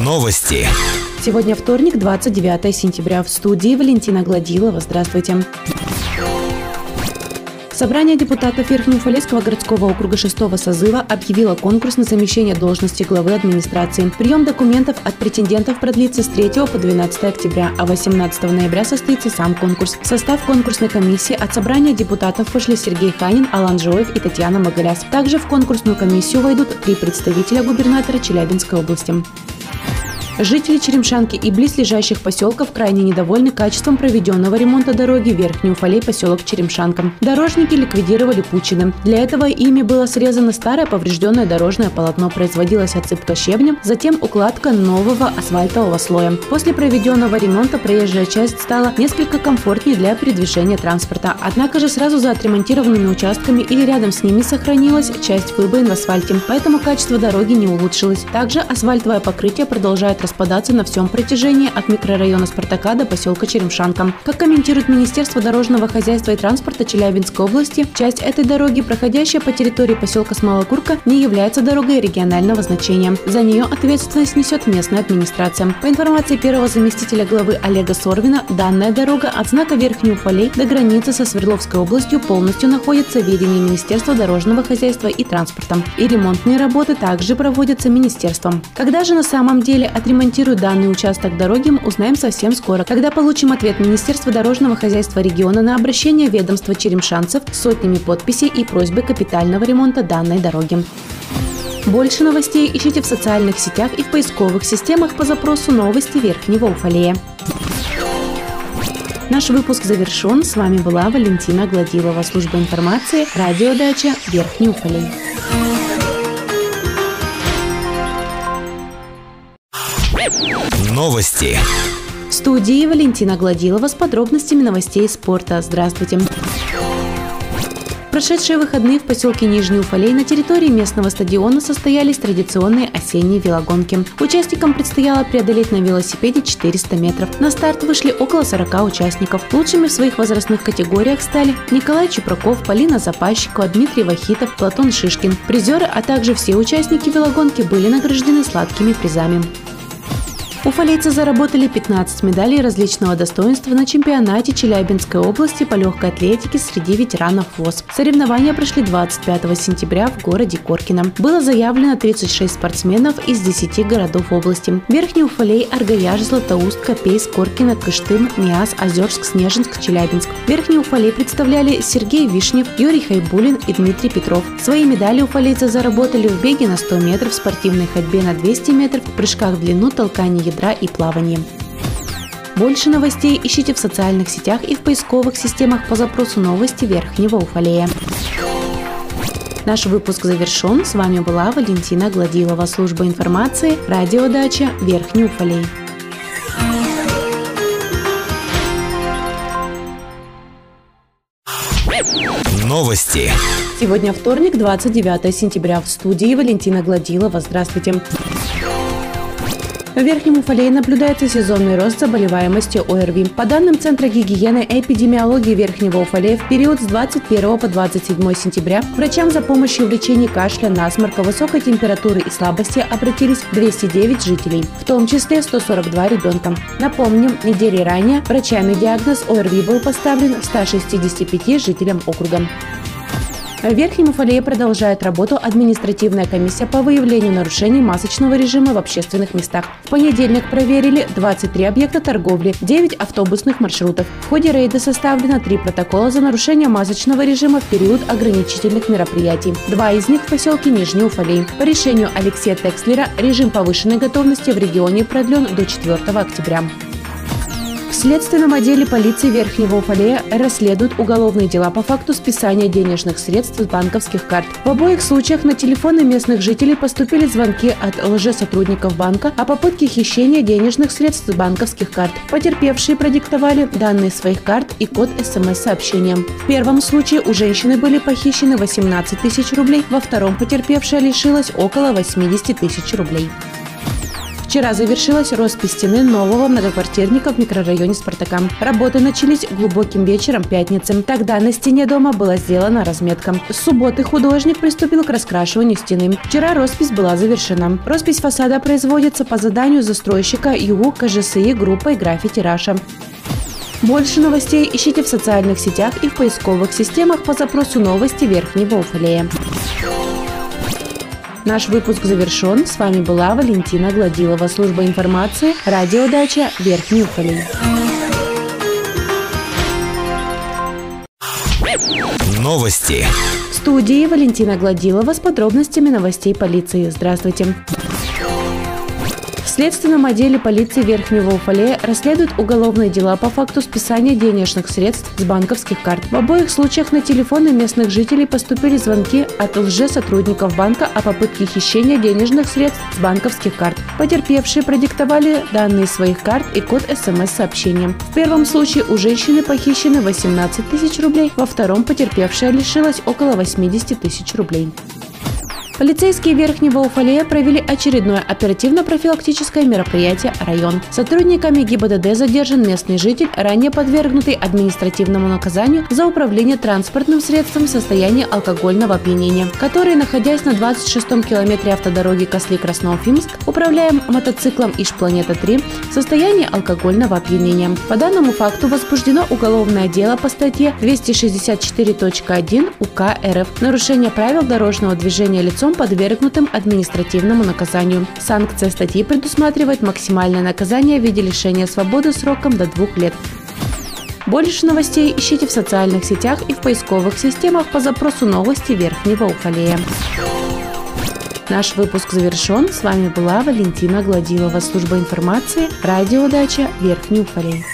Новости. Сегодня вторник, 29 сентября. В студии Валентина Гладилова. Здравствуйте. Собрание депутатов Верхнеуфалейского городского округа 6 созыва объявило конкурс на замещение должности главы администрации. Прием документов от претендентов продлится с 3 по 12 октября, а 18 ноября состоится сам конкурс. В состав конкурсной комиссии от собрания депутатов вышли Сергей Ханин, Алан Жоев и Татьяна Магаляс. Также в конкурсную комиссию войдут три представителя губернатора Челябинской области. Жители Черемшанки и близлежащих поселков крайне недовольны качеством проведенного ремонта дороги Верхний Уфалей поселок Черемшанка. Дорожники ликвидировали Пучины. Для этого ими было срезано старое поврежденное дорожное полотно, производилась отсыпка щебнем, затем укладка нового асфальтового слоя. После проведенного ремонта проезжая часть стала несколько комфортнее для передвижения транспорта. Однако же сразу за отремонтированными участками или рядом с ними сохранилась часть выбоин в асфальте, поэтому качество дороги не улучшилось. Также асфальтовое покрытие продолжает распадаться на всем протяжении от микрорайона Спартака до поселка Черемшанка. Как комментирует Министерство дорожного хозяйства и транспорта Челябинской области, часть этой дороги, проходящая по территории поселка Смолокурка, не является дорогой регионального значения. За нее ответственность несет местная администрация. По информации первого заместителя главы Олега Сорвина, данная дорога от знака Верхний Уфалей до границы со Свердловской областью полностью находится в ведении Министерства дорожного хозяйства и транспорта. И ремонтные работы также проводятся министерством. Когда же на самом деле отремонтировать отремонтируют данный участок дороги, узнаем совсем скоро, когда получим ответ Министерства дорожного хозяйства региона на обращение ведомства черемшанцев с сотнями подписей и просьбой капитального ремонта данной дороги. Больше новостей ищите в социальных сетях и в поисковых системах по запросу «Новости Верхнего Уфалея». Наш выпуск завершен. С вами была Валентина Гладилова, служба информации, радиодача Верхний Уфалей. Новости. В студии Валентина Гладилова с подробностями новостей спорта. Здравствуйте. прошедшие выходные в поселке Нижний Уфалей на территории местного стадиона состоялись традиционные осенние велогонки. Участникам предстояло преодолеть на велосипеде 400 метров. На старт вышли около 40 участников. Лучшими в своих возрастных категориях стали Николай Чупраков, Полина Запащикова, Дмитрий Вахитов, Платон Шишкин. Призеры, а также все участники велогонки были награждены сладкими призами. Уфалейцы заработали 15 медалей различного достоинства на чемпионате Челябинской области по легкой атлетике среди ветеранов ВОЗ. Соревнования прошли 25 сентября в городе Коркино. Было заявлено 36 спортсменов из 10 городов области. Верхний Уфалей, Аргаяж, Златоуст, Копейс, Коркино, Кыштым, Миас, Озерск, Снежинск, Челябинск. Верхний Уфалей представляли Сергей Вишнев, Юрий Хайбулин и Дмитрий Петров. Свои медали уфалейцы заработали в беге на 100 метров, спортивной ходьбе на 200 метров, прыжках в длину, толкании ядра и плавании. Больше новостей ищите в социальных сетях и в поисковых системах по запросу новости Верхнего Уфалея. Наш выпуск завершен. С вами была Валентина Гладилова, служба информации, радиодача Верхний Уфалей. Новости. Сегодня вторник, 29 сентября. В студии Валентина Гладилова. Здравствуйте. В Верхнем Уфалее наблюдается сезонный рост заболеваемости ОРВИ. По данным Центра гигиены и эпидемиологии Верхнего Уфалея, в период с 21 по 27 сентября врачам за помощью в лечении кашля, насморка, высокой температуры и слабости обратились 209 жителей, в том числе 142 ребенка. Напомним, недели ранее врачами диагноз ОРВИ был поставлен 165 жителям округа. В Верхнем Уфалее продолжает работу административная комиссия по выявлению нарушений масочного режима в общественных местах. В понедельник проверили 23 объекта торговли, 9 автобусных маршрутов. В ходе рейда составлено 3 протокола за нарушение масочного режима в период ограничительных мероприятий. Два из них в поселке Нижний Уфалей. По решению Алексея Текслера режим повышенной готовности в регионе продлен до 4 октября. В следственном отделе полиции Верхнего Уфалея расследуют уголовные дела по факту списания денежных средств с банковских карт. В обоих случаях на телефоны местных жителей поступили звонки от лжесотрудников банка о попытке хищения денежных средств с банковских карт. Потерпевшие продиктовали данные своих карт и код смс-сообщения. В первом случае у женщины были похищены 18 тысяч рублей, во втором потерпевшая лишилась около 80 тысяч рублей Вчера завершилась роспись стены нового многоквартирника в микрорайоне Спартака. Работы начались глубоким вечером пятницы. Тогда на стене дома была сделана разметка. С субботы художник приступил к раскрашиванию стены. Вчера роспись была завершена. Роспись фасада производится по заданию застройщика ЮГУ КЖСИ группой «Граффити Раша». Больше новостей ищите в социальных сетях и в поисковых системах по запросу «Новости Верхнего Уфалея». Наш выпуск завершен. С вами была Валентина Гладилова, служба информации, радиодача Верхний Уфалей. Новости. В студии Валентина Гладилова с подробностями новостей полиции. Здравствуйте. Следственном отделе полиции Верхнего Уфалея расследуют уголовные дела по факту списания денежных средств с банковских карт. В обоих случаях на телефоны местных жителей поступили звонки от лже-сотрудников банка о попытке хищения денежных средств с банковских карт. Потерпевшие продиктовали данные своих карт и код смс-сообщения. В первом случае у женщины похищены 18 тысяч рублей, во втором потерпевшая лишилась около 80 тысяч рублей. Полицейские Верхнего Уфалея провели очередное оперативно-профилактическое мероприятие «Район». Сотрудниками ГИБДД задержан местный житель, ранее подвергнутый административному наказанию за управление транспортным средством в состоянии алкогольного опьянения, который, находясь на 26-м километре автодороги Косли-Красноуфимск, управляя мотоциклом Иш-Планета-3 в состоянии алкогольного опьянения. По данному факту возбуждено уголовное дело по статье 264.1 УК РФ «Нарушение правил дорожного движения лицом лицом, подвергнутым административному наказанию. Санкция статьи предусматривает максимальное наказание в виде лишения свободы сроком до двух лет. Больше новостей ищите в социальных сетях и в поисковых системах по запросу новости Верхнего Уфалея. Наш выпуск завершен. С вами была Валентина Гладилова, служба информации, радиодача Верхний Уфалей.